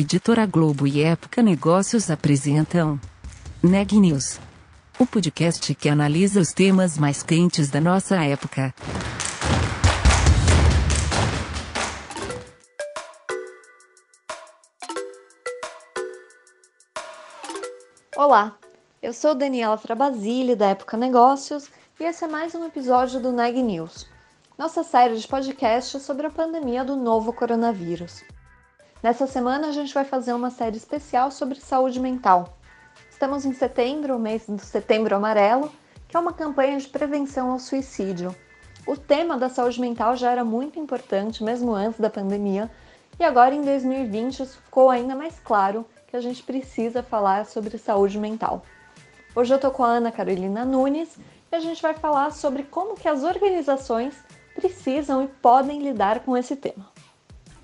Editora Globo e Época Negócios apresentam Neg News, o podcast que analisa os temas mais quentes da nossa época. Olá, eu sou Daniela Trabasile da Época Negócios e esse é mais um episódio do Neg News, nossa série de podcasts sobre a pandemia do novo coronavírus. Nessa semana a gente vai fazer uma série especial sobre saúde mental. Estamos em setembro, o mês do Setembro Amarelo, que é uma campanha de prevenção ao suicídio. O tema da saúde mental já era muito importante mesmo antes da pandemia, e agora em 2020 isso ficou ainda mais claro que a gente precisa falar sobre saúde mental. Hoje eu tô com a Ana Carolina Nunes e a gente vai falar sobre como que as organizações precisam e podem lidar com esse tema.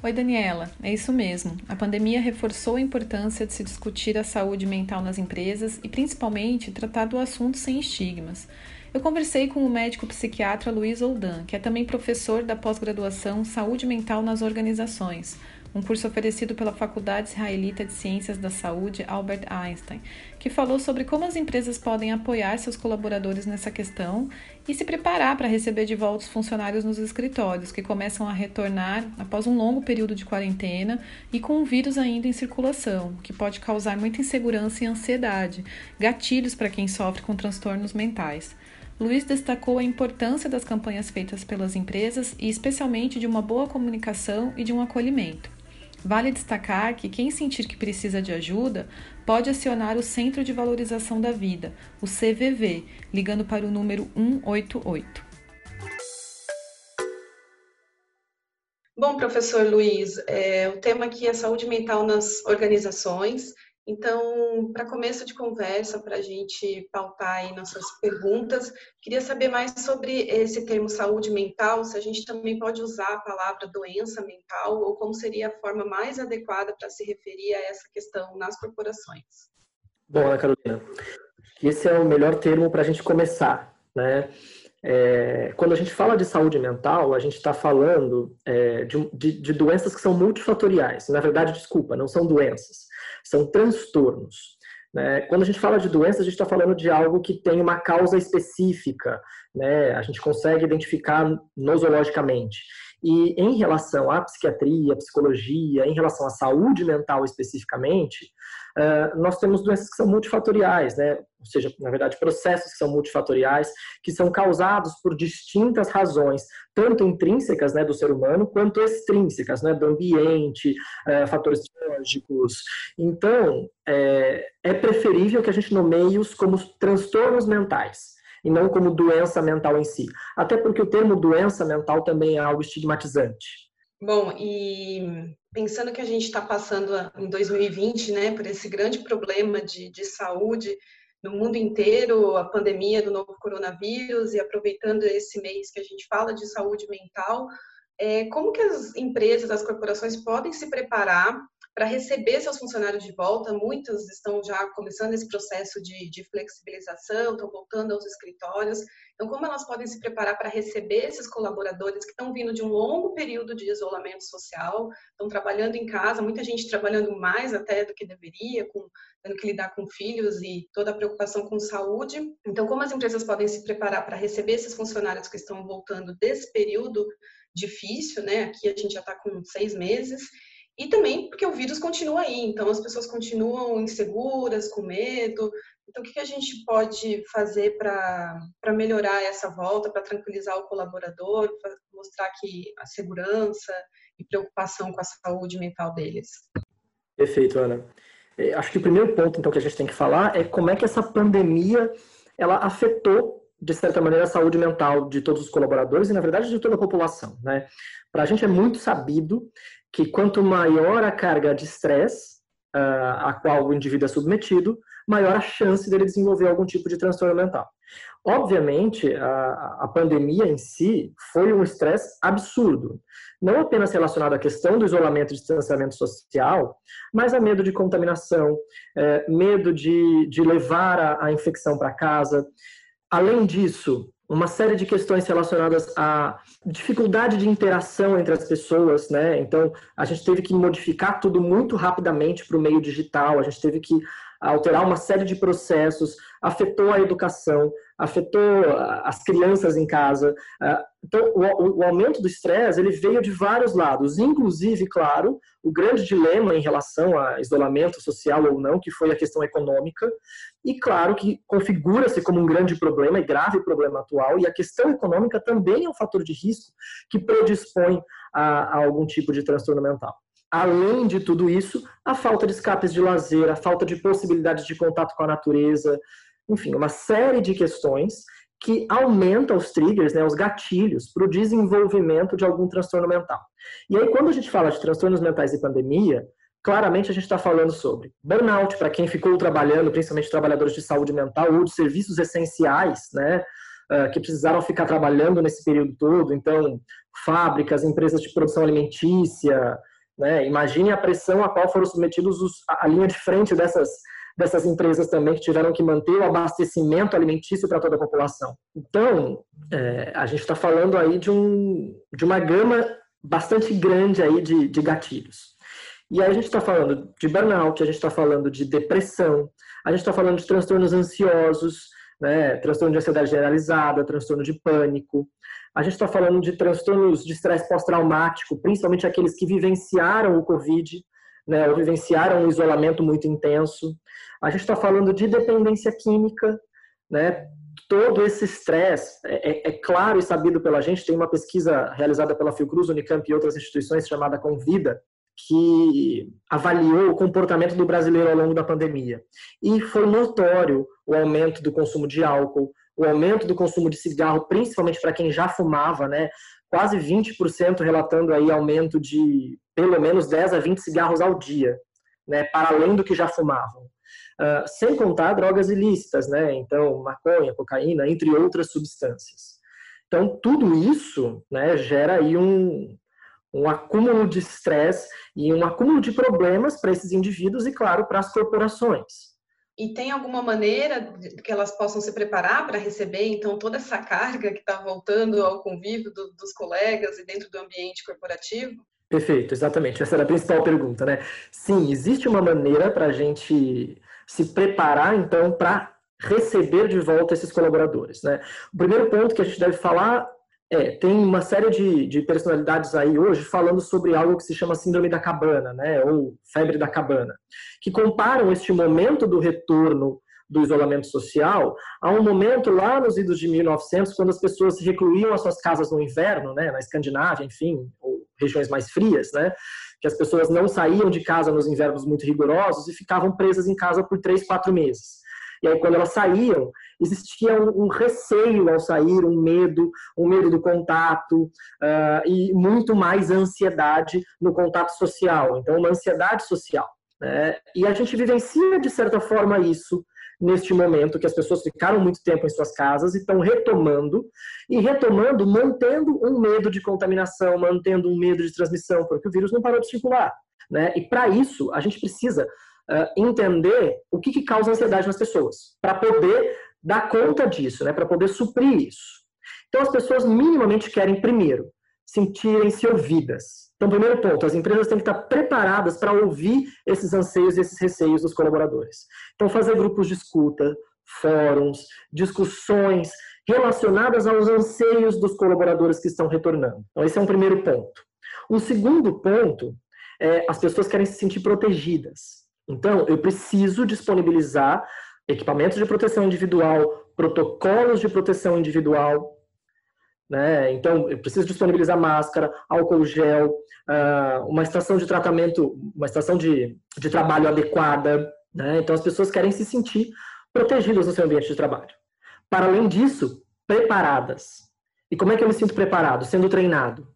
Oi, Daniela. É isso mesmo. A pandemia reforçou a importância de se discutir a saúde mental nas empresas e, principalmente, tratar do assunto sem estigmas. Eu conversei com o médico psiquiatra Luiz Oldan, que é também professor da pós-graduação Saúde Mental nas Organizações, um curso oferecido pela Faculdade Israelita de Ciências da Saúde Albert Einstein, que falou sobre como as empresas podem apoiar seus colaboradores nessa questão e se preparar para receber de volta os funcionários nos escritórios, que começam a retornar após um longo período de quarentena e com o vírus ainda em circulação, que pode causar muita insegurança e ansiedade, gatilhos para quem sofre com transtornos mentais. Luiz destacou a importância das campanhas feitas pelas empresas e, especialmente, de uma boa comunicação e de um acolhimento. Vale destacar que quem sentir que precisa de ajuda pode acionar o Centro de Valorização da Vida, o CVV, ligando para o número 188. Bom, professor Luiz, é, o tema aqui é saúde mental nas organizações. Então, para começo de conversa, para a gente pautar aí nossas perguntas, queria saber mais sobre esse termo saúde mental, se a gente também pode usar a palavra doença mental, ou como seria a forma mais adequada para se referir a essa questão nas corporações. Bom, Ana Carolina, esse é o melhor termo para a gente começar, né? É, quando a gente fala de saúde mental, a gente está falando é, de, de, de, doenças que são multifatoriais. Na verdade, desculpa, não são doenças, são transtornos. Né? Quando a gente fala de doença, a gente está falando de algo que tem uma causa específica, né? a gente consegue identificar nosologicamente. E em relação à psiquiatria, à psicologia, em relação à saúde mental especificamente, nós temos doenças que são multifatoriais, né? ou seja, na verdade, processos que são multifatoriais, que são causados por distintas razões, tanto intrínsecas né, do ser humano, quanto extrínsecas, né, do ambiente, uh, fatores biológicos. Então, é, é preferível que a gente nomeie-os como transtornos mentais e não como doença mental em si. Até porque o termo doença mental também é algo estigmatizante. Bom, e pensando que a gente está passando em 2020, né, por esse grande problema de, de saúde no mundo inteiro, a pandemia do novo coronavírus, e aproveitando esse mês que a gente fala de saúde mental, é, como que as empresas, as corporações podem se preparar para receber seus funcionários de volta. Muitas estão já começando esse processo de, de, flexibilização, estão voltando aos escritórios. Então, como elas podem se preparar para receber esses colaboradores que estão vindo de um longo período de isolamento social, estão trabalhando em casa, muita gente trabalhando mais até do que deveria, com, tendo que lidar com filhos e toda a preocupação com saúde. Então, como as empresas podem se preparar para receber esses funcionários que estão voltando desse período difícil, né? Aqui a gente já está com seis meses e também porque o vírus continua aí, então as pessoas continuam inseguras, com medo. Então, o que a gente pode fazer para melhorar essa volta, para tranquilizar o colaborador, para mostrar que a segurança e preocupação com a saúde mental deles? Perfeito, Ana. É, acho que o primeiro ponto, então, que a gente tem que falar é como é que essa pandemia ela afetou de certa maneira, a saúde mental de todos os colaboradores e, na verdade, de toda a população. Né? Para a gente é muito sabido que quanto maior a carga de estresse uh, a qual o indivíduo é submetido, maior a chance dele desenvolver algum tipo de transtorno mental. Obviamente, a, a pandemia em si foi um estresse absurdo, não apenas relacionado à questão do isolamento e distanciamento social, mas a medo de contaminação, é, medo de, de levar a, a infecção para casa. Além disso, uma série de questões relacionadas à dificuldade de interação entre as pessoas, né? Então, a gente teve que modificar tudo muito rapidamente para o meio digital, a gente teve que alterar uma série de processos, afetou a educação, afetou as crianças em casa. Ah, então, o, aumento do estresse ele veio de vários lados, inclusive, claro, o grande dilema em relação a isolamento social ou não, que foi a questão econômica, e claro que configura-se como um grande problema e grave problema atual, e a questão econômica também é um fator de risco que predispõe a, a algum tipo de transtorno mental. Além de tudo isso, a falta de escapes de lazer, a falta de possibilidades de contato com a natureza, enfim, uma série de questões que aumenta os triggers, né, os gatilhos para o desenvolvimento de algum transtorno mental. E aí, quando a gente fala de transtornos mentais e pandemia, claramente a gente está falando sobre burnout, para quem ficou trabalhando, principalmente trabalhadores de saúde mental ou de serviços essenciais, né, ah, que precisaram ficar trabalhando nesse período todo. Então, fábricas, empresas de produção alimentícia, né, imagine a pressão a qual foram submetidos os, a linha de frente dessas dessas empresas também que tiveram que manter o abastecimento alimentício para toda a população. Então, é, a gente está falando aí de, um, de uma gama bastante grande aí de, de gatilhos. E aí a gente está falando de burnout, a gente está falando de depressão, a gente está falando de transtornos ansiosos, né, transtorno de ansiedade generalizada, transtorno de pânico. A gente está falando de transtornos de estresse pós-traumático, principalmente aqueles que vivenciaram o Covid, né, ou vivenciaram um isolamento muito intenso. A gente está falando de dependência química, né? Todo esse estresse é, é, é, claro e sabido pela gente. Tem uma pesquisa realizada pela Fiocruz, Unicamp e outras instituições chamada Convida, que avaliou o comportamento do brasileiro ao longo da pandemia. E foi notório o aumento do consumo de álcool, o aumento do consumo de cigarro, principalmente para quem já fumava, né? Quase 20% relatando aí aumento de pelo menos 10 a 20 cigarros ao dia, né? Para além do que já fumavam. Uh, sem contar drogas ilícitas, né? Então, maconha, cocaína, entre outras substâncias. Então, tudo isso né, gera aí um, um acúmulo de estresse e um acúmulo de problemas para esses indivíduos e, claro, para as corporações. E tem alguma maneira que elas possam se preparar para receber, então, toda essa carga que está voltando ao convívio do, dos colegas e dentro do ambiente corporativo? Perfeito, exatamente. Essa era a principal pergunta, né? Sim, existe uma maneira para a gente se preparar, então, para receber de volta esses colaboradores, né? O primeiro ponto que a gente deve falar é, tem uma série de, de personalidades aí hoje falando sobre algo que se chama síndrome da cabana, né, ou febre da cabana, que comparam este momento do retorno do isolamento social a um momento lá nos idos de 1900, quando as pessoas se recluíam às suas casas no inverno, né, na Escandinávia, enfim, ou regiões mais frias, né, que as pessoas não saíam de casa nos invernos muito rigorosos e ficavam presas em casa por três, quatro meses. E aí, quando elas saíam, existia um, um receio ao sair, um medo, um medo do contato uh, e muito mais ansiedade no contato social. Então, uma ansiedade social. Né? E a gente vivencia, de certa forma, isso neste momento que as pessoas ficaram muito tempo em suas casas e estão retomando, e retomando mantendo um medo de contaminação, mantendo um medo de transmissão, porque o vírus não parou de circular. Né? E para isso, a gente precisa uh, entender o que, que causa ansiedade nas pessoas, para poder dar conta disso, né? para poder suprir isso. Então, as pessoas minimamente querem, primeiro, sentirem-se ouvidas. Então, primeiro ponto, as empresas têm que estar preparadas para ouvir esses anseios e esses receios dos colaboradores. Então, fazer grupos de escuta, fóruns, discussões relacionadas aos anseios dos colaboradores que estão retornando. Então, esse é um primeiro ponto. Um segundo ponto é as pessoas querem se sentir protegidas. Então, eu preciso disponibilizar equipamentos de proteção individual, protocolos de proteção individual, né? Então, eu preciso disponibilizar máscara, álcool gel, ah, uma estação de tratamento, uma estação de, de trabalho adequada. Né? Então, as pessoas querem se sentir protegidas no seu ambiente de trabalho. Para além disso, preparadas. E como é que eu me sinto preparado? Sendo treinado.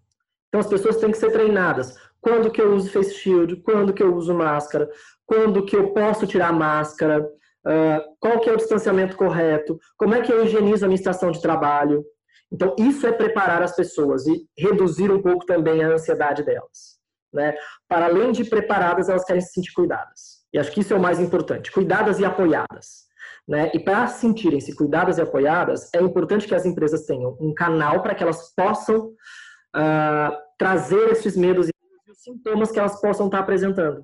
Então, as pessoas têm que ser treinadas. Quando que eu uso face shield? Quando que eu uso máscara? Quando que eu posso tirar a máscara, uh, qual que é o distanciamento correto, como é que eu higienizo a minha estação de trabalho. Então, isso é preparar as pessoas e reduzir um pouco também a ansiedade delas. Né? Para além de preparadas, elas querem se sentir cuidadas. E acho que isso é o mais importante, cuidadas e apoiadas. Né? E para sentirem-se cuidadas e apoiadas, é importante que as empresas tenham um canal para que elas possam uh, trazer esses medos e os sintomas que elas possam estar apresentando.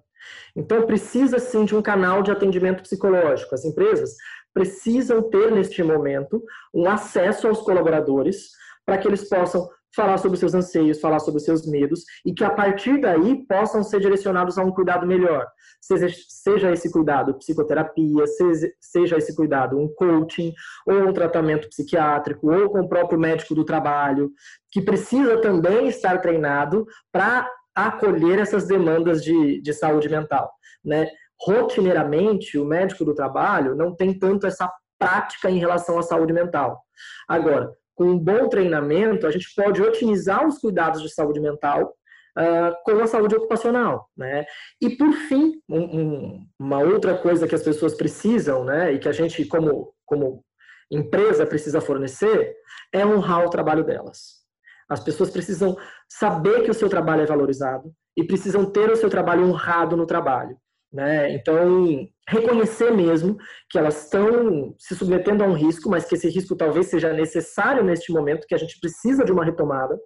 Então, precisa sim de um canal de atendimento psicológico. As empresas precisam ter, neste momento, um acesso aos colaboradores para que eles possam falar sobre seus anseios, falar sobre seus medos e que a partir daí possam ser direcionados a um cuidado melhor. Seja, seja esse cuidado psicoterapia, seja, seja esse cuidado um coaching, ou um tratamento psiquiátrico, ou com o próprio médico do trabalho, que precisa também estar treinado para acolher essas demandas de, de saúde mental. Né? Rotineiramente, o médico do trabalho não tem tanto essa prática em relação à saúde mental. Agora, com um bom treinamento, a gente pode otimizar os cuidados de saúde mental uh, com a saúde ocupacional, né? E por fim, um, um, uma outra coisa que as pessoas precisam, né, e que a gente como como empresa precisa fornecer é honrar o trabalho delas. As pessoas precisam saber que o seu trabalho é valorizado e precisam ter o seu trabalho honrado no trabalho. Né? Então, reconhecer mesmo que elas estão se submetendo a um risco, mas que esse risco talvez seja necessário neste momento, que a gente precisa de uma retomada.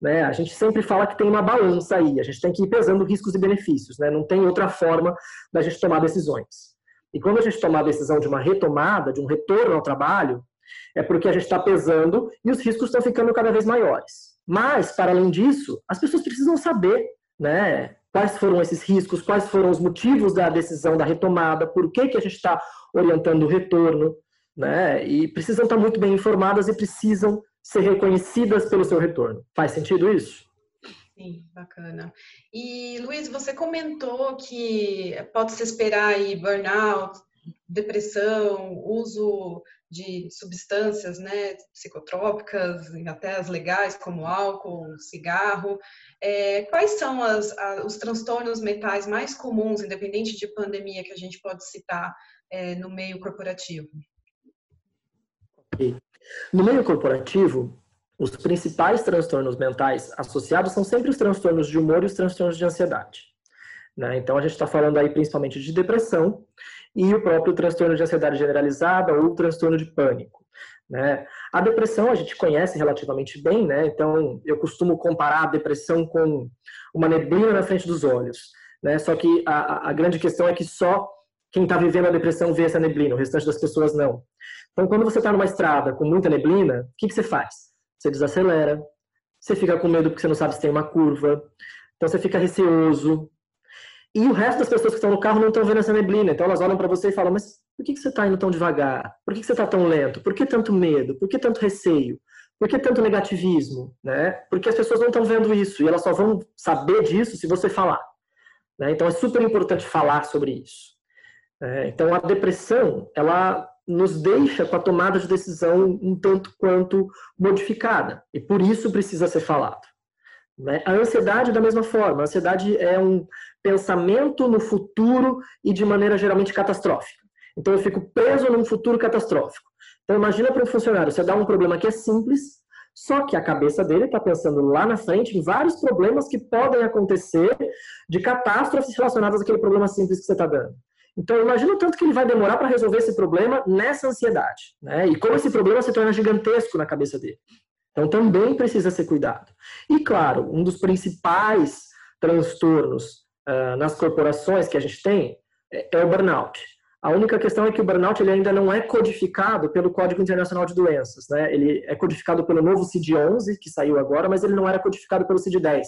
Né? A gente sempre fala que tem uma balança aí, a gente tem que ir pesando riscos e benefícios, né? não tem outra forma da gente tomar decisões. E quando a gente tomar a decisão de uma retomada, de um retorno ao trabalho, é porque a gente está pesando e os riscos estão ficando cada vez maiores. Mas, para além disso, as pessoas precisam saber né, quais foram esses riscos, quais foram os motivos da decisão da retomada, por que, que a gente está orientando o retorno, né? E precisam estar muito bem informadas e precisam ser reconhecidas pelo seu retorno. Faz sentido isso? Sim, bacana. E Luiz, você comentou que pode se esperar aí burnout, depressão, uso de substâncias né, psicotrópicas, até as legais, como álcool, cigarro. É, quais são as, a, os transtornos mentais mais comuns, independente de pandemia, que a gente pode citar é, no meio corporativo? No meio corporativo, os principais transtornos mentais associados são sempre os transtornos de humor e os transtornos de ansiedade. Né? Então, a gente está falando aí principalmente de depressão e o próprio transtorno de ansiedade generalizada ou transtorno de pânico. Né? A depressão a gente conhece relativamente bem, né? então eu costumo comparar a depressão com uma neblina na frente dos olhos. Né? Só que a, a grande questão é que só quem está vivendo a depressão vê essa neblina, o restante das pessoas não. Então, quando você está numa estrada com muita neblina, o que, que você faz? Você desacelera, você fica com medo porque você não sabe se tem uma curva, então você fica receoso, e o resto das pessoas que estão no carro não estão vendo essa neblina. Então elas olham para você e falam: Mas por que, você está indo tão devagar? Por que, você está tão lento? Por que tanto medo? Por que tanto receio? Por que tanto negativismo? Né? Porque as pessoas não estão vendo isso e elas só vão saber disso se você falar. Né? Então é super importante falar sobre isso. É, então a depressão, ela nos deixa com a tomada de decisão um tanto quanto modificada e por isso precisa ser falado. Né? A ansiedade, da mesma forma, a ansiedade é um pensamento no futuro e de maneira geralmente catastrófica. Então eu fico preso num futuro catastrófico. Então imagina para um funcionário, você dá um problema que é simples, só que a cabeça dele está pensando lá na frente em vários problemas que podem acontecer de catástrofes relacionadas àquele problema simples que você está dando. Então, imagina o tanto que ele vai demorar para resolver esse problema nessa ansiedade. Né? E como esse problema se torna gigantesco na cabeça dele. Então, também precisa ser cuidado. E, claro, um dos principais transtornos uh, nas corporações que a gente tem é, é, o burnout. A única questão é que o burnout ele ainda não é codificado pelo Código Internacional de Doenças. Né? Ele é codificado pelo novo CID-11, que saiu agora, mas ele não era codificado pelo CID-10,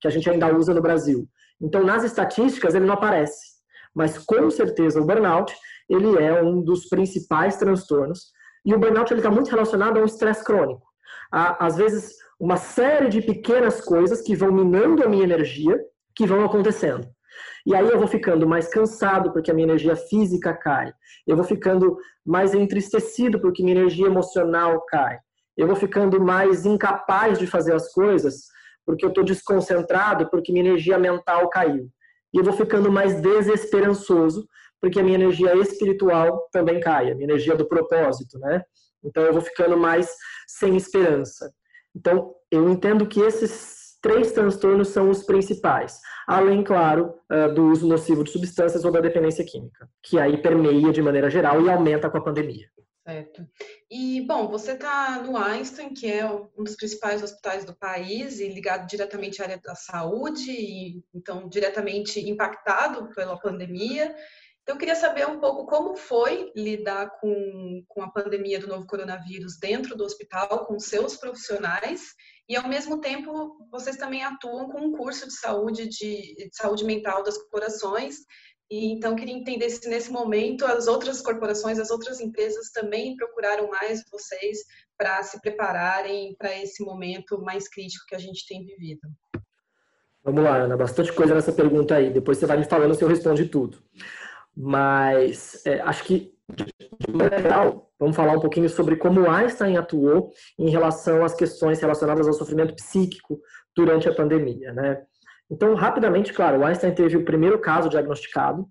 que a gente ainda usa no Brasil. Então, nas estatísticas, ele não aparece. Mas, com certeza, o burnout ele é um dos principais transtornos. E o burnout está muito relacionado a um estresse crônico às vezes, uma série de pequenas coisas que vão minando a minha energia, que vão acontecendo. E aí eu vou ficando mais cansado porque a minha energia física cai. Eu vou ficando mais entristecido porque minha energia emocional cai. Eu vou ficando mais incapaz de fazer as coisas porque eu estou desconcentrado porque minha energia mental caiu. E eu vou ficando mais desesperançoso porque a minha energia espiritual também cai, a minha energia do propósito, né? Então eu vou ficando mais sem esperança. Então eu entendo que esses três transtornos são os principais, além, claro, do uso nocivo de substâncias ou da dependência química, que aí permeia de maneira geral e aumenta com a pandemia. Certo. E, bom, você está no Einstein, que é um dos principais hospitais do país e ligado diretamente à área da saúde, e então diretamente impactado pela pandemia. Então, eu queria saber um pouco como foi lidar com, com a pandemia do novo coronavírus dentro do hospital, com seus profissionais, e ao mesmo tempo vocês também atuam com um curso de saúde, de, de saúde mental das corporações, e então queria entender se nesse momento as outras corporações, as outras empresas também procuraram mais vocês para se prepararem para esse momento mais crítico que a gente tem vivido. Vamos lá, Ana, bastante coisa nessa pergunta aí. Depois você vai me falando se eu respondo tudo. Mas é, acho que, de maneira geral, vamos falar um pouquinho sobre como Einstein atuou em relação às questões relacionadas ao sofrimento psíquico durante a pandemia, né? Então, rapidamente, claro, Einstein teve o primeiro caso diagnosticado,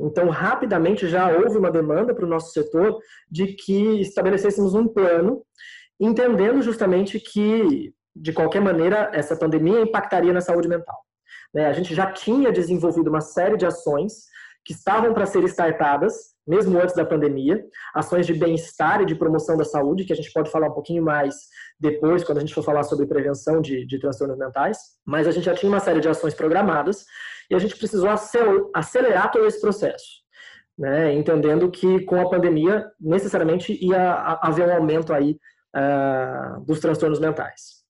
então, rapidamente já houve uma demanda para o nosso setor de que estabelecêssemos um plano, entendendo justamente que, de qualquer maneira, essa pandemia impactaria na saúde mental. Né? A gente já tinha desenvolvido uma série de ações que estavam para ser startadas, mesmo antes da pandemia, ações de bem-estar e de promoção da saúde, que a gente pode falar um pouquinho mais depois, quando a gente for falar sobre prevenção de, de transtornos mentais, mas a gente já tinha uma série de ações programadas e a gente precisou acelerar todo esse processo. Né, entendendo que com a pandemia necessariamente ia haver um aumento aí uh, dos transtornos mentais.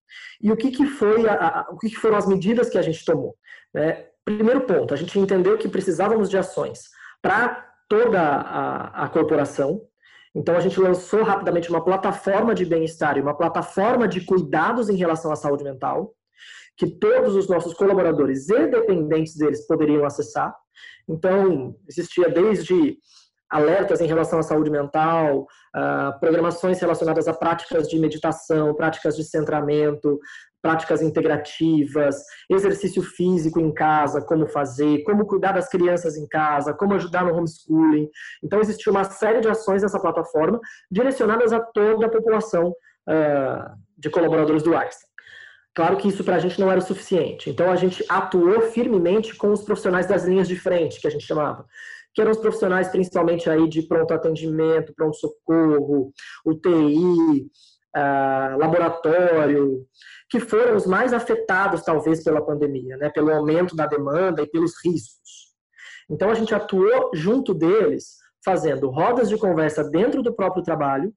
E o que, que foi a, a, o que, que foram as medidas que a gente tomou? Né? Primeiro ponto, a gente entendeu que precisávamos de ações para toda a, a corporação. Então, a gente lançou rapidamente uma plataforma de bem-estar e uma plataforma de cuidados em relação à saúde mental, que todos os nossos colaboradores e dependentes deles poderiam acessar. Então, existia desde alertas em relação à saúde mental, uh, programações relacionadas a práticas de meditação, práticas de centramento, práticas integrativas, exercício físico em casa, como fazer, como cuidar das crianças em casa, como ajudar no homeschooling. Então, existiu uma série de ações nessa plataforma direcionadas a toda a população uh, de colaboradores do Einstein. Claro que isso para a gente não era o suficiente. Então, a gente atuou firmemente com os profissionais das linhas de frente, que a gente chamava que eram os profissionais principalmente aí de pronto atendimento, pronto socorro, UTI, uh, laboratório, que foram os mais afetados, talvez, pela pandemia, né, pelo aumento da demanda e pelos riscos. Então, a gente atuou junto deles, fazendo rodas de conversa dentro do próprio trabalho.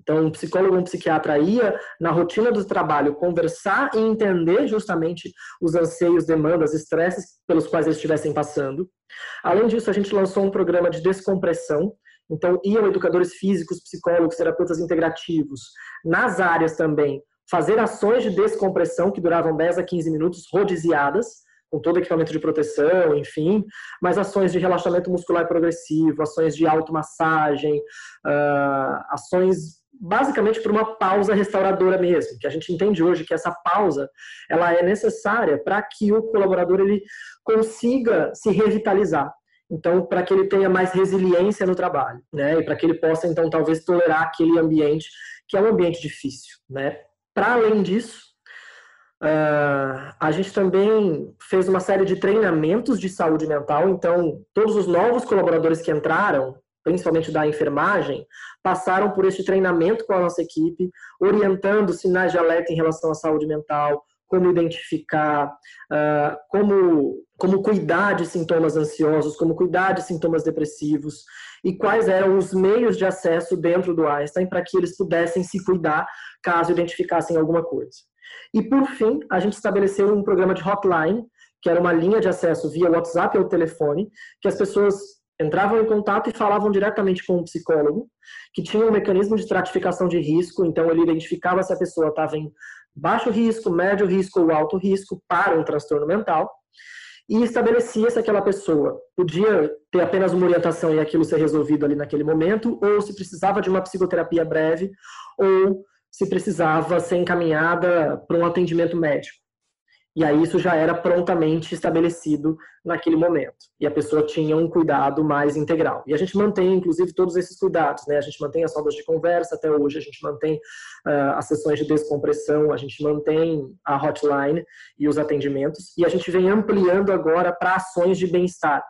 Então, um psicólogo ou um psiquiatra ia na rotina do trabalho conversar e entender justamente os anseios, demandas, estresses pelos quais eles estivessem passando. Além disso, a gente lançou um programa de descompressão, então, iam educadores físicos, psicólogos, terapeutas integrativos, nas áreas também, fazer ações de descompressão que duravam 10 a 15 minutos, rodiziadas, com todo equipamento de proteção, enfim, mas ações de relaxamento muscular progressivo, ações de automassagem, uh, ações basicamente por uma pausa restauradora mesmo, que a gente entende hoje que essa pausa ela é necessária para que o colaborador ele consiga se revitalizar. Então, para que ele tenha mais resiliência no trabalho, né? E para que ele possa, então, talvez tolerar aquele ambiente que é um ambiente difícil, né? Para além disso, uh, a gente também fez uma série de treinamentos de saúde mental. Então, todos os novos colaboradores que entraram, principalmente da enfermagem, passaram por este treinamento com a nossa equipe, orientando sinais de alerta em relação à saúde mental, como identificar, uh, como, como cuidar de sintomas ansiosos, como cuidar de sintomas depressivos e quais eram os meios de acesso dentro do Einstein para que eles pudessem se cuidar caso identificassem alguma coisa. E por fim, a gente estabeleceu um programa de hotline, que era uma linha de acesso via WhatsApp ou telefone, que as pessoas entravam em contato e falavam diretamente com um psicólogo, que tinha um mecanismo de estratificação de risco, então ele identificava se a pessoa estava em baixo risco, médio risco ou alto risco para um transtorno mental e estabelecia se aquela pessoa podia ter apenas uma orientação e aquilo ser resolvido ali naquele momento, ou se precisava de uma psicoterapia breve, ou se precisava ser encaminhada para um atendimento médico. E aí isso já era prontamente estabelecido naquele momento. E a pessoa tinha um cuidado mais integral. E a gente mantém, inclusive, todos esses cuidados. Né? A gente mantém as rodas de conversa até hoje, a gente mantém uh, as sessões de descompressão, a gente mantém a hotline e os atendimentos. E a gente vem ampliando agora para ações de bem-estar.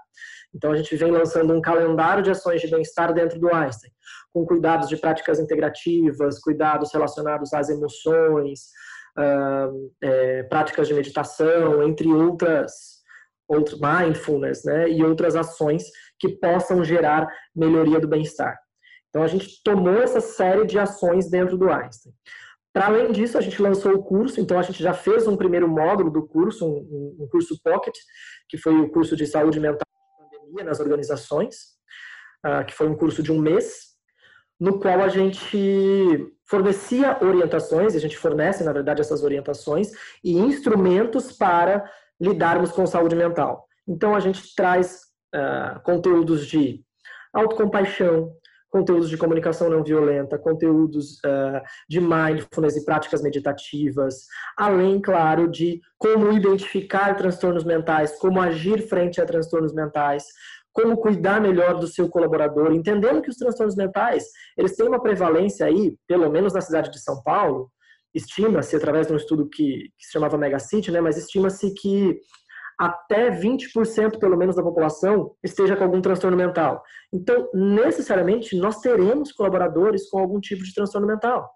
Então a gente vem lançando um calendário de ações de bem-estar dentro do Einstein, com cuidados de práticas integrativas, cuidados relacionados às emoções, uh, é, práticas de meditação, entre outras, outros mindfulness, né, e outras ações que possam gerar melhoria do bem-estar. Então a gente tomou essa série de ações dentro do Einstein. Para além disso, a gente lançou o curso, então a gente já fez um primeiro módulo do curso, um, um curso Pocket, que foi o curso de saúde mental e pandemia nas organizações, uh, que foi um curso de um mês, no qual a gente fornecia orientações, a gente fornece, na verdade, essas orientações e instrumentos para lidarmos com saúde mental. Então, a gente traz uh, conteúdos de autocompaixão, conteúdos de comunicação não violenta, conteúdos uh, de mindfulness e práticas meditativas, além, claro, de como identificar transtornos mentais, como agir frente a transtornos mentais, como cuidar melhor do seu colaborador, entendendo que os transtornos mentais, eles têm uma prevalência aí, pelo menos na cidade de São Paulo, estima-se, através de um estudo que, que se chamava Megacity, né, mas estima-se que até 20% pelo menos da população esteja com algum transtorno mental. Então, necessariamente, nós teremos colaboradores com algum tipo de transtorno mental.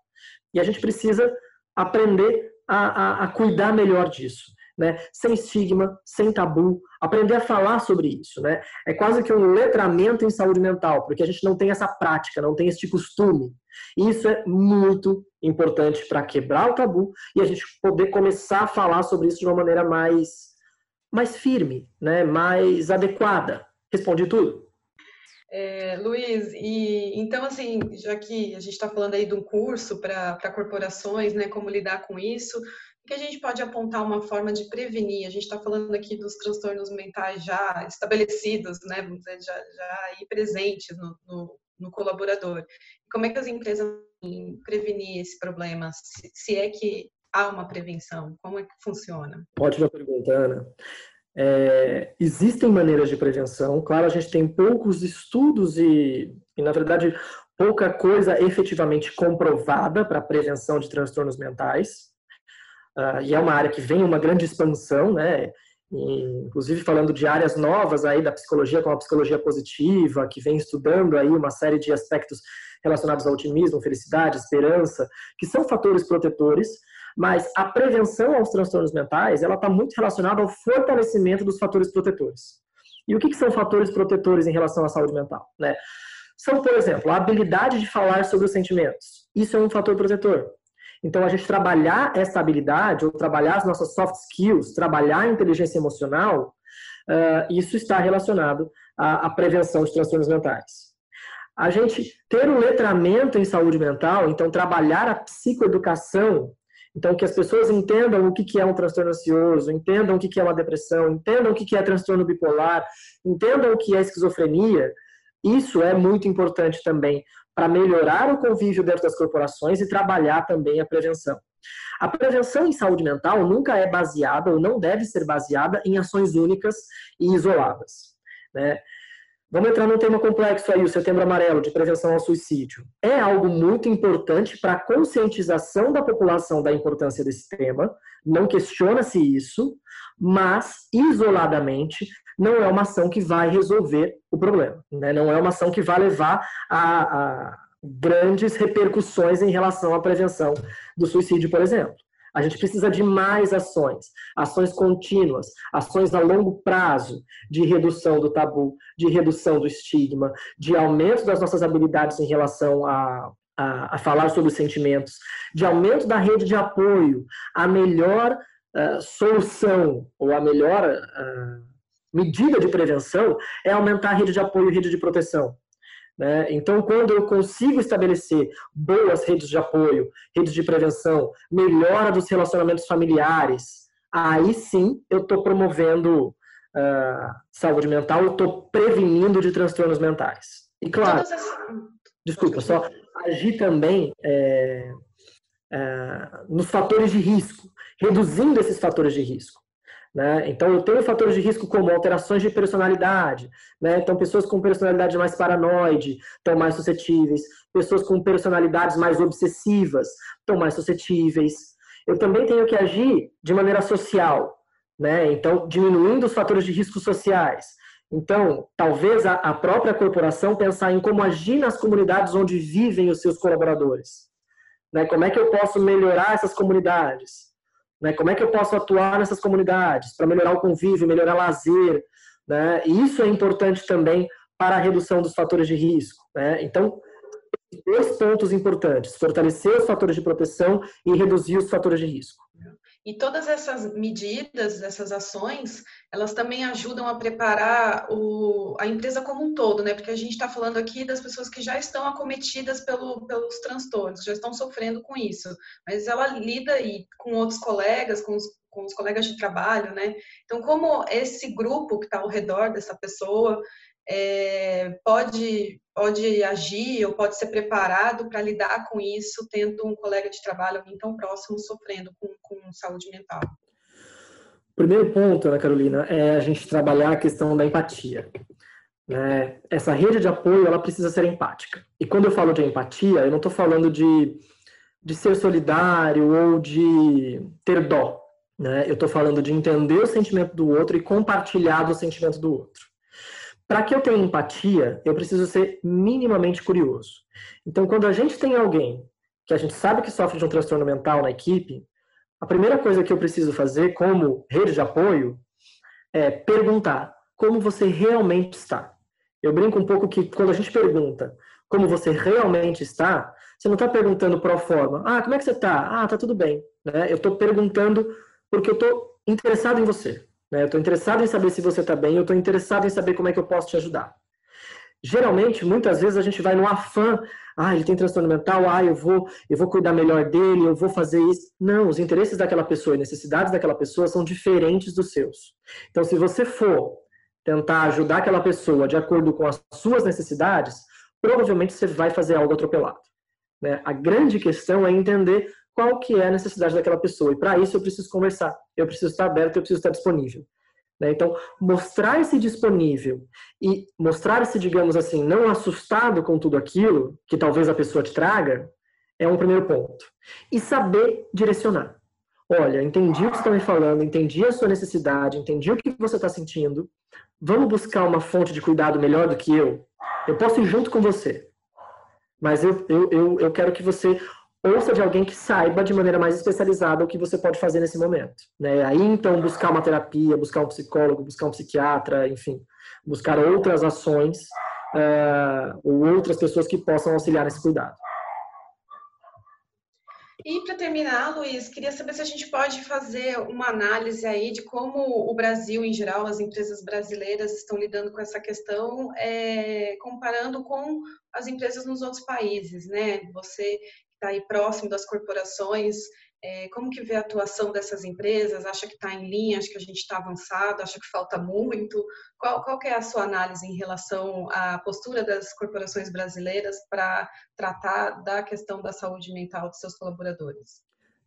E a gente precisa aprender a, a, a cuidar melhor disso né? Sem estigma, sem tabu, aprender a falar sobre isso, né? É quase que um letramento em saúde mental, porque a gente não tem essa prática, não tem esse costume. E isso é muito importante para quebrar o tabu e a gente poder começar a falar sobre isso de uma maneira mais mais firme, né? Mais adequada. Respondi tudo? É, Luiz, e então assim, já que a gente está falando aí de um curso para corporações, né, como lidar com isso, que a gente pode apontar uma forma de prevenir? A gente está falando aqui dos transtornos mentais já estabelecidos, né, dizer, já, já aí presentes no, no, no colaborador. Como é que as empresas prevenir esse problema? Se, se, é que há uma prevenção, como é que funciona? Ótima pergunta, Ana. É, existem maneiras de prevenção, claro, a gente tem poucos estudos e, e na verdade, pouca coisa efetivamente comprovada para prevenção de transtornos mentais. Uh, e é uma área que vem uma grande expansão, né? Inclusive falando de áreas novas aí da psicologia, como a psicologia positiva, que vem estudando aí uma série de aspectos relacionados ao otimismo, felicidade, esperança, que são fatores protetores, mas a prevenção aos transtornos mentais, ela está muito relacionada ao fortalecimento dos fatores protetores. E o que, que são fatores protetores em relação à saúde mental? Né? São, por exemplo, a habilidade de falar sobre os sentimentos. Isso é um fator protetor. Então, a gente trabalhar essa habilidade, ou trabalhar as nossas soft skills, trabalhar a inteligência emocional, uh, isso está relacionado à, à prevenção de transtornos mentais. A gente ter um letramento em saúde mental, então trabalhar a psicoeducação, então que as pessoas entendam o que é um transtorno ansioso, entendam o que é uma depressão, entendam o que é transtorno bipolar, entendam o que é esquizofrenia, isso é muito importante também para melhorar o convívio dentro das corporações e trabalhar também a prevenção. A prevenção em saúde mental nunca é baseada ou não deve ser baseada em ações únicas e isoladas. Né? Vamos entrar num tema complexo aí, o Setembro Amarelo, de prevenção ao suicídio. É algo muito importante para a conscientização da população da importância desse tema, não questiona-se isso, mas, isoladamente, não é uma ação que vai resolver o problema. Né? Não é uma ação que vai levar a, a grandes repercussões em relação à prevenção do suicídio, por exemplo. A gente precisa de mais ações, ações contínuas, ações a longo prazo de redução do tabu, de redução do estigma, de aumento das nossas habilidades em relação a, a, a falar sobre os sentimentos, de aumento da rede de apoio, a melhor uh, solução ou a melhor uh, medida de prevenção é aumentar a rede de apoio e rede de proteção. Né? Então, quando eu consigo estabelecer boas redes de apoio, redes de prevenção, melhora dos relacionamentos familiares, aí sim eu estou promovendo uh, saúde mental, eu estou prevenindo de transtornos mentais. E claro, desculpa, só agir também é, é, nos fatores de risco, reduzindo esses fatores de risco. Né? Então, eu tenho fatores de risco como alterações de personalidade. Né? Então, pessoas com personalidade mais paranoide estão mais suscetíveis. Pessoas com personalidades mais obsessivas estão mais suscetíveis. Eu também tenho que agir de maneira social. Né? Então, diminuindo os fatores de risco sociais. Então, talvez a, a própria corporação pensar em como agir nas comunidades onde vivem os seus colaboradores. Né? Como é que eu posso melhorar essas comunidades? Né? Como é que eu posso atuar nessas comunidades para melhorar o convívio, melhorar o lazer? Né? E isso é importante também para a redução dos fatores de risco. Né? Então, dois pontos importantes: fortalecer os fatores de proteção e reduzir os fatores de risco. E todas essas medidas, essas ações, elas também ajudam a preparar o, a empresa como um todo, né? Porque a gente está falando aqui das pessoas que já estão acometidas pelo, pelos transtornos, já estão sofrendo com isso. Mas ela lida aí com outros colegas, com os, com os colegas de trabalho, né? Então, como esse grupo que está ao redor dessa pessoa é, pode, pode agir ou pode ser preparado para lidar com isso, tendo um colega de trabalho alguém tão próximo sofrendo com, com saúde mental? Primeiro ponto, Ana Carolina, é a gente trabalhar a questão da empatia. Né? Essa rede de apoio, ela precisa ser empática. E quando eu falo de empatia, eu não estou falando de, de ser solidário ou de ter dó. Né? Eu estou falando de entender o sentimento do outro e compartilhar do sentimento do outro. Para que eu tenha empatia, eu preciso ser minimamente curioso. Então, quando a gente tem alguém que a gente sabe que sofre de um transtorno mental na equipe, a primeira coisa que eu preciso fazer como rede de apoio é perguntar como você realmente está. Eu brinco um pouco que quando a gente pergunta como você realmente está, você não está perguntando pro forma. Ah, como é que você está? Ah, tá tudo bem. Né? Eu estou perguntando porque eu estou interessado em você. Né? Eu estou interessado em saber se você está bem, eu estou interessado em saber como é que eu posso te ajudar. Geralmente, muitas vezes a gente vai no afã, ah, ele tem transtorno mental, ah, eu vou, eu vou cuidar melhor dele, eu vou fazer isso. Não, os interesses daquela pessoa e necessidades daquela pessoa são diferentes dos seus. Então, se você for tentar ajudar aquela pessoa de acordo com as suas necessidades, provavelmente você vai fazer algo atropelado. Né? A grande questão é entender qual que é a necessidade daquela pessoa. E para isso eu preciso conversar, eu preciso estar aberto, eu preciso estar disponível. Né? Então, mostrar esse disponível e mostrar esse, digamos assim, não assustado com tudo aquilo que talvez a pessoa te traga, é um primeiro ponto. E saber direcionar. Olha, entendi o que você está me falando, entendi a sua necessidade, entendi o que você está sentindo. Vamos buscar uma fonte de cuidado melhor do que eu? Eu posso ir junto com você. Mas eu, eu, eu, eu quero que você ouça de alguém que saiba de maneira mais especializada o que você pode fazer nesse momento. Né? Aí, então, buscar uma terapia, buscar um psicólogo, buscar um psiquiatra, enfim, buscar outras ações uh, ou outras pessoas que possam auxiliar nesse cuidado. E para terminar, Luiz, queria saber se a gente pode fazer uma análise aí de como o Brasil, em geral, as empresas brasileiras estão lidando com essa questão, é, comparando com as empresas nos outros países, né? Você está aí próximo das corporações, é, como que vê a atuação dessas empresas? Acha que está em linha? Acha que a gente está avançado? Acha que falta muito? Qual, qual é a sua análise em relação à postura das corporações brasileiras para tratar da questão da saúde mental dos seus colaboradores?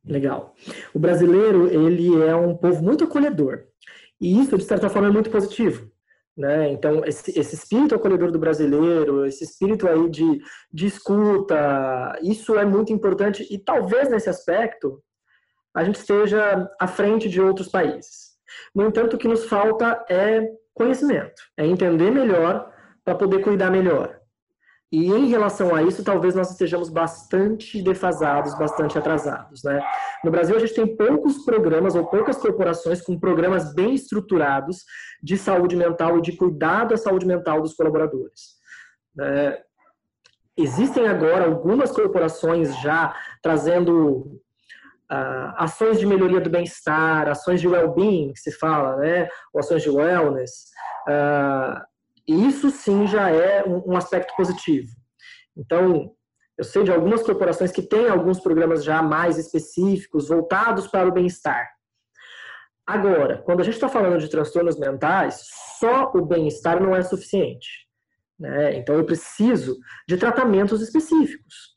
Legal. O brasileiro, ele é um povo muito acolhedor. E isso, de certa forma, é muito positivo. Né? Então, esse, esse, espírito acolhedor do brasileiro, esse espírito aí de, de escuta, isso é muito importante e talvez nesse aspecto a gente esteja à frente de outros países. No entanto, o que nos falta é conhecimento, é entender melhor para poder cuidar melhor. E em relação a isso, talvez nós estejamos bastante defasados, bastante atrasados. Né? No Brasil, a gente tem poucos programas ou poucas corporações com programas bem estruturados de saúde mental e de cuidado da saúde mental dos colaboradores. É, existem agora algumas corporações já trazendo Uh, ações de melhoria do bem-estar, ações de well-being, que se fala, né? ou ações de wellness. Uh, isso sim já é um, um aspecto positivo. Então, eu sei de algumas corporações que têm alguns programas já mais específicos, voltados para o bem-estar. Agora, quando a gente está falando de transtornos mentais, só o bem-estar não é suficiente. Né? Então, eu preciso de tratamentos específicos.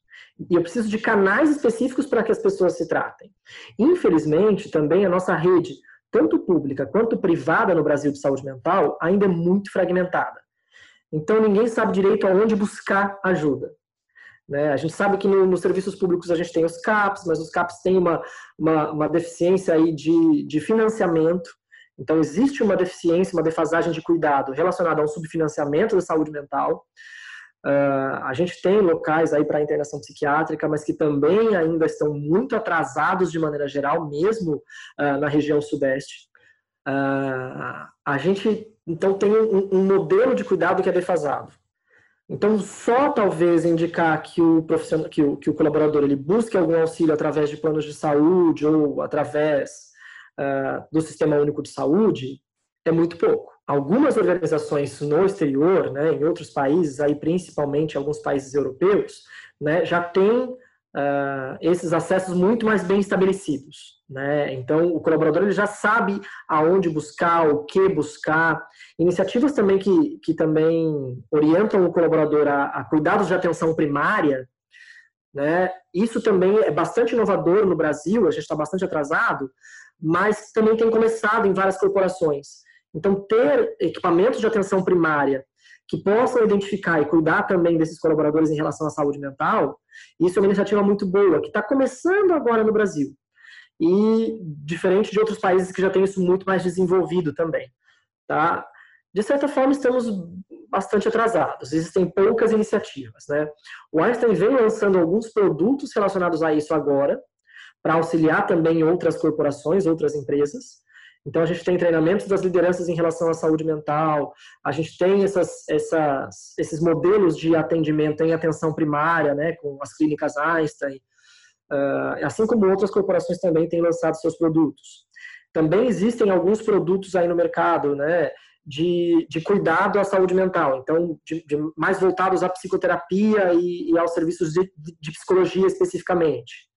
E eu preciso de canais específicos para que as pessoas se tratem. Infelizmente, também a nossa rede, tanto pública quanto privada no Brasil de saúde mental, ainda é muito fragmentada. Então, ninguém sabe direito aonde buscar ajuda. Né? A gente sabe que no, nos serviços públicos a gente tem os CAPs, mas os CAPs têm uma, uma, uma deficiência aí de, de financiamento. Então, existe uma deficiência, uma defasagem de cuidado relacionada a um subfinanciamento da saúde mental. Uh, a gente tem locais aí para internação psiquiátrica, mas que também ainda estão muito atrasados de maneira geral, mesmo uh, na região sudeste. Uh, a gente, então, tem um, um modelo de cuidado que é defasado. Então, só talvez indicar que o profissional, que o, que o colaborador ele busque algum auxílio através de planos de saúde ou através uh, do Sistema Único de Saúde é muito pouco. Algumas organizações no exterior, né, em outros países, aí principalmente alguns países europeus, né, já têm uh, esses acessos muito mais bem estabelecidos. Né? Então, o colaborador ele já sabe aonde buscar, o que buscar. Iniciativas também que, que também orientam o colaborador a, a cuidados de atenção primária, né? Isso também é bastante inovador no Brasil, a gente está bastante atrasado, mas também tem começado em várias corporações. Então, ter equipamentos de atenção primária que possam identificar e cuidar também desses colaboradores em relação à saúde mental, isso é uma iniciativa muito boa, que está começando agora no Brasil. E diferente de outros países que já têm isso muito mais desenvolvido também. Tá? De certa forma, estamos bastante atrasados. Existem poucas iniciativas. Né? O Einstein vem lançando alguns produtos relacionados a isso agora, para auxiliar também outras corporações, outras empresas. Então, a gente tem treinamentos das lideranças em relação à saúde mental, a gente tem essas, essas, esses modelos de atendimento em atenção primária, né, com as clínicas Einstein, uh, assim como outras corporações também têm lançado seus produtos. Também existem alguns produtos aí no mercado, né, de, de cuidado à saúde mental, então, de, de mais voltados à psicoterapia e, e aos serviços de, de psicologia especificamente.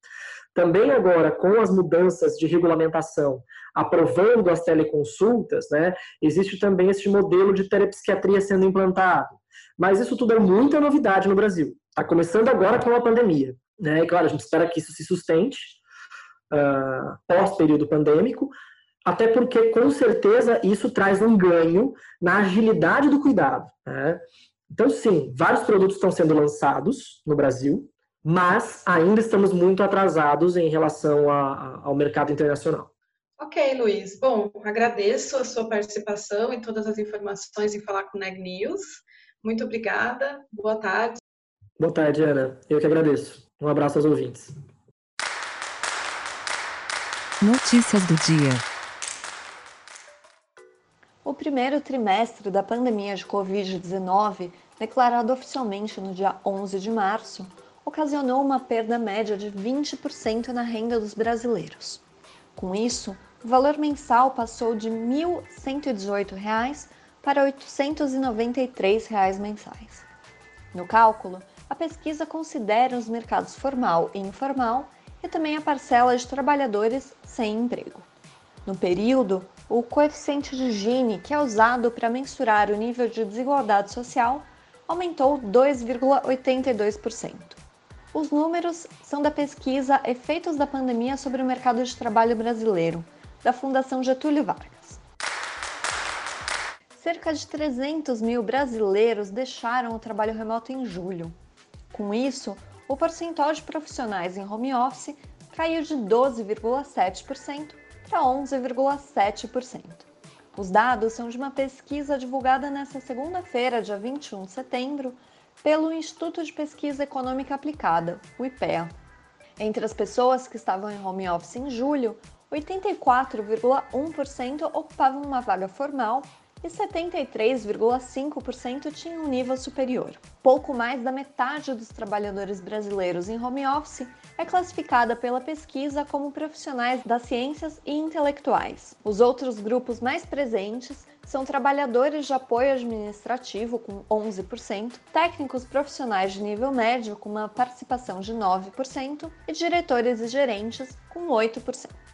Também agora, com as mudanças de regulamentação, aprovando as teleconsultas, né, existe também esse modelo de telepsiquiatria sendo implantado. Mas isso tudo é muita novidade no Brasil. Está começando agora com a pandemia. Né? E claro, a gente espera que isso se sustente uh, pós-período pandêmico, até porque, com certeza, isso traz um ganho na agilidade do cuidado. Né? Então, sim, vários produtos estão sendo lançados no Brasil, mas ainda estamos muito atrasados em relação a, a, ao mercado internacional. Ok, Luiz. Bom, agradeço a sua participação e todas as informações em falar com o Neg News. Muito obrigada. Boa tarde. Boa tarde, Ana. Eu que agradeço. Um abraço aos ouvintes. Notícias do dia. O primeiro trimestre da pandemia de Covid-19, declarado oficialmente no dia 11 de março, ocasionou uma perda média de 20% na renda dos brasileiros. Com isso, o valor mensal passou de R$ 1.118 para 893 reais mensais. No cálculo, a pesquisa considera os mercados formal e informal e também a parcela de trabalhadores sem emprego. No período, o coeficiente de Gini, que é usado para mensurar o nível de desigualdade social, aumentou 2,82%. Os números são da pesquisa Efeitos da Pandemia sobre o Mercado de Trabalho Brasileiro, da Fundação Getúlio Vargas. Cerca de 300 mil brasileiros deixaram o trabalho remoto em julho. Com isso, o percentual de profissionais em home office caiu de 12,7% para 11,7%. Os dados são de uma pesquisa divulgada nesta segunda-feira, dia 21 de setembro, pelo Instituto de Pesquisa Econômica Aplicada, o IPEA. Entre as pessoas que estavam em home office em julho, 84,1% ocupavam uma vaga formal e 73,5% tinham um nível superior. Pouco mais da metade dos trabalhadores brasileiros em home office é classificada pela pesquisa como profissionais das ciências e intelectuais. Os outros grupos mais presentes são trabalhadores de apoio administrativo, com 11%, técnicos profissionais de nível médio, com uma participação de 9%, e diretores e gerentes, com 8%.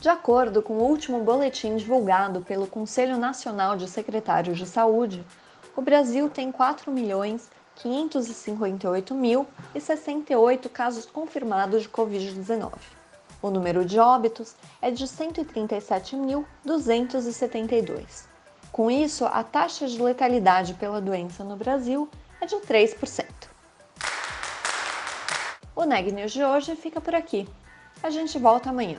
De acordo com o último boletim divulgado pelo Conselho Nacional de Secretários de Saúde, o Brasil tem 4 milhões 558.068 casos confirmados de Covid-19. O número de óbitos é de 137.272. Com isso, a taxa de letalidade pela doença no Brasil é de 3%. O Neg News de hoje fica por aqui. A gente volta amanhã.